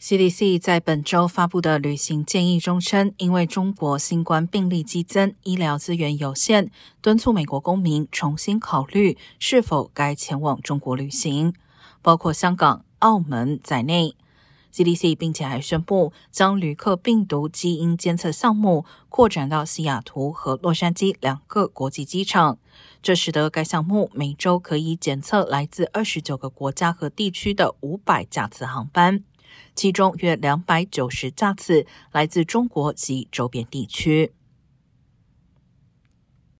CDC 在本周发布的旅行建议中称，因为中国新冠病例激增，医疗资源有限，敦促美国公民重新考虑是否该前往中国旅行，包括香港、澳门在内。CDC 并且还宣布，将旅客病毒基因监测项目扩展到西雅图和洛杉矶两个国际机场，这使得该项目每周可以检测来自二十九个国家和地区的五百架次航班。其中约两百九十架次来自中国及周边地区。